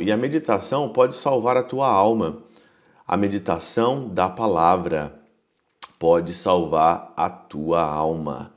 E a meditação pode salvar a tua alma. A meditação da palavra pode salvar a tua alma.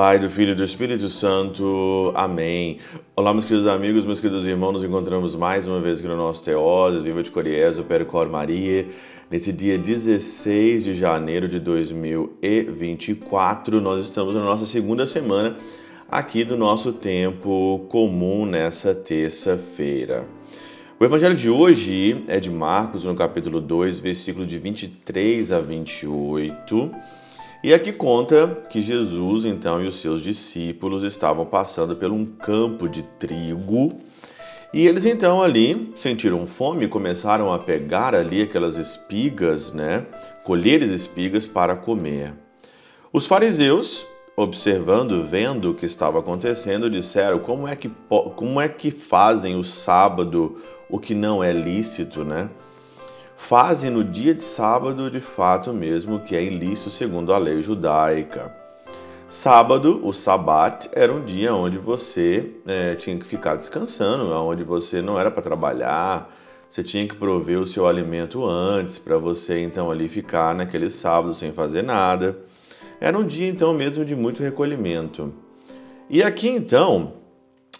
Pai, do Filho e do Espírito Santo. Amém. Olá, meus queridos amigos, meus queridos irmãos, nos encontramos mais uma vez aqui no nosso Teoses, Viva de Coriésio, Percor Maria, nesse dia 16 de janeiro de 2024. Nós estamos na nossa segunda semana aqui do nosso tempo comum nessa terça-feira. O evangelho de hoje é de Marcos, no capítulo 2, versículo de 23 a 28. E aqui conta que Jesus, então, e os seus discípulos estavam passando por um campo de trigo. E eles então ali sentiram fome e começaram a pegar ali aquelas espigas, né? Colher as espigas para comer. Os fariseus, observando, vendo o que estava acontecendo, disseram: como é que, como é que fazem o sábado o que não é lícito, né? Fazem no dia de sábado de fato mesmo que é ilícito segundo a lei judaica. Sábado, o sabat, era um dia onde você é, tinha que ficar descansando, onde você não era para trabalhar, você tinha que prover o seu alimento antes, para você então ali ficar naquele sábado sem fazer nada. Era um dia então mesmo de muito recolhimento. E aqui então,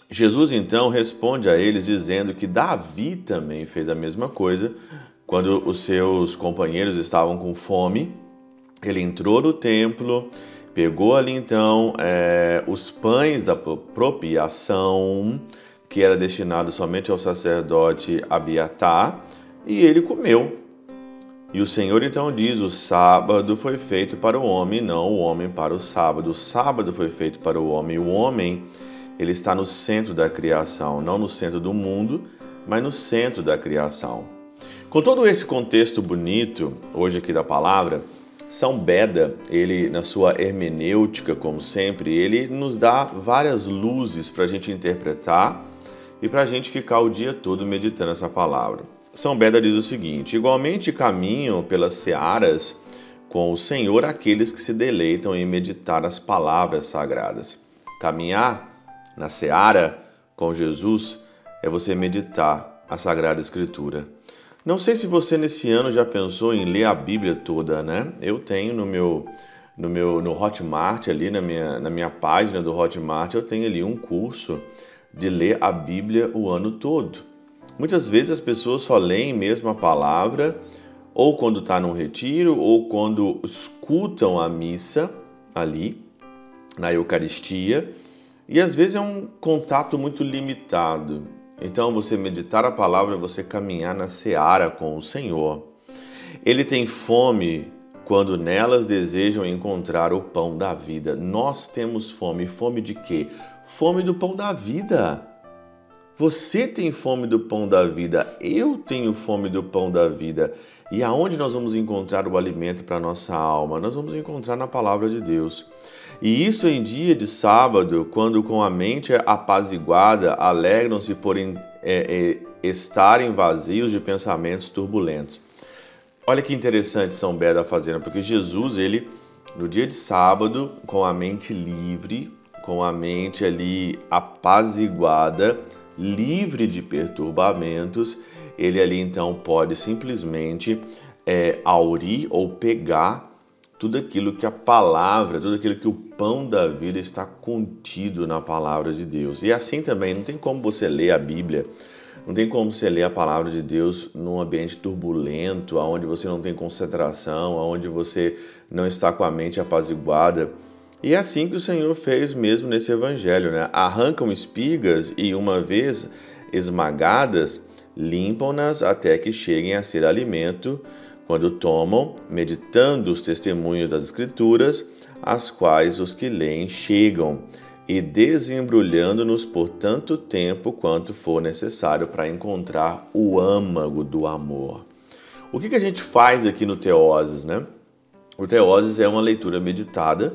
Jesus então responde a eles dizendo que Davi também fez a mesma coisa quando os seus companheiros estavam com fome, ele entrou no templo, pegou ali então é, os pães da propiação, que era destinado somente ao sacerdote Abiatar, e ele comeu. E o Senhor então diz: o sábado foi feito para o homem, não o homem para o sábado. O sábado foi feito para o homem. O homem, ele está no centro da criação, não no centro do mundo, mas no centro da criação. Com todo esse contexto bonito, hoje aqui da palavra, São Beda, ele na sua hermenêutica, como sempre, ele nos dá várias luzes para a gente interpretar e para a gente ficar o dia todo meditando essa palavra. São Beda diz o seguinte: igualmente caminham pelas searas com o Senhor aqueles que se deleitam em meditar as palavras sagradas. Caminhar na seara com Jesus é você meditar a Sagrada Escritura. Não sei se você nesse ano já pensou em ler a Bíblia toda, né? Eu tenho no meu no meu no Hotmart ali na minha na minha página do Hotmart, eu tenho ali um curso de ler a Bíblia o ano todo. Muitas vezes as pessoas só leem mesmo a palavra ou quando está num retiro ou quando escutam a missa ali na Eucaristia, e às vezes é um contato muito limitado. Então, você meditar a palavra, você caminhar na seara com o Senhor. Ele tem fome quando nelas desejam encontrar o pão da vida. Nós temos fome. Fome de quê? Fome do pão da vida. Você tem fome do pão da vida, eu tenho fome do pão da vida. E aonde nós vamos encontrar o alimento para a nossa alma? Nós vamos encontrar na palavra de Deus. E isso em dia de sábado, quando com a mente apaziguada alegram-se por é, é, estarem vazios de pensamentos turbulentos. Olha que interessante São Beda fazendo, porque Jesus, ele, no dia de sábado, com a mente livre, com a mente ali apaziguada, livre de perturbamentos, ele ali então pode simplesmente é, aurir ou pegar tudo aquilo que a palavra, tudo aquilo que o pão da vida está contido na palavra de Deus. E assim também, não tem como você ler a Bíblia, não tem como você ler a palavra de Deus num ambiente turbulento, onde você não tem concentração, onde você não está com a mente apaziguada. E é assim que o Senhor fez mesmo nesse evangelho, né? Arrancam espigas e uma vez esmagadas, limpam-nas até que cheguem a ser alimento quando tomam, meditando os testemunhos das Escrituras, às quais os que leem chegam, e desembrulhando-nos por tanto tempo quanto for necessário para encontrar o âmago do amor. O que, que a gente faz aqui no Teoses, né? O Teoses é uma leitura meditada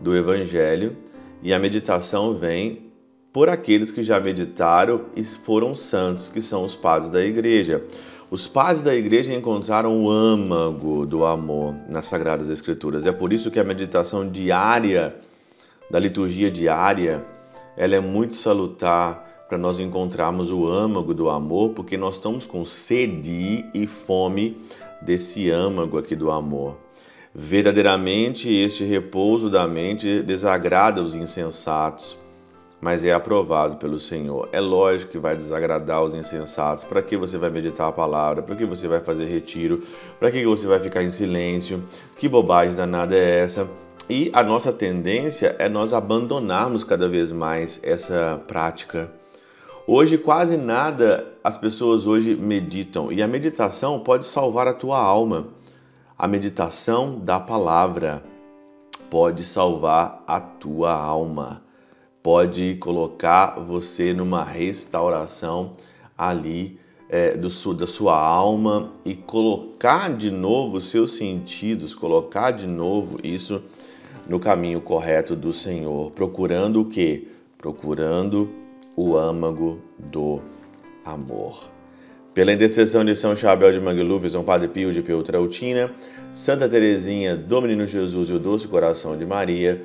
do Evangelho e a meditação vem por aqueles que já meditaram e foram santos, que são os padres da igreja. Os pais da igreja encontraram o âmago do amor nas Sagradas Escrituras. É por isso que a meditação diária, da liturgia diária, ela é muito salutar para nós encontrarmos o âmago do amor, porque nós estamos com sede e fome desse âmago aqui do amor. Verdadeiramente, este repouso da mente desagrada os insensatos, mas é aprovado pelo Senhor. É lógico que vai desagradar os insensatos. Para que você vai meditar a palavra? Para que você vai fazer retiro? Para que você vai ficar em silêncio? Que bobagem danada é essa? E a nossa tendência é nós abandonarmos cada vez mais essa prática. Hoje quase nada as pessoas hoje meditam e a meditação pode salvar a tua alma. A meditação da palavra pode salvar a tua alma, pode colocar você numa restauração ali é, do, da sua alma e colocar de novo os seus sentidos, colocar de novo isso no caminho correto do Senhor, procurando o que? Procurando o âmago do amor. Pela intercessão de São Chabel de Mangluf, São Padre Pio de Peutrautina, Santa Teresinha, do Menino Jesus e o Doce Coração de Maria,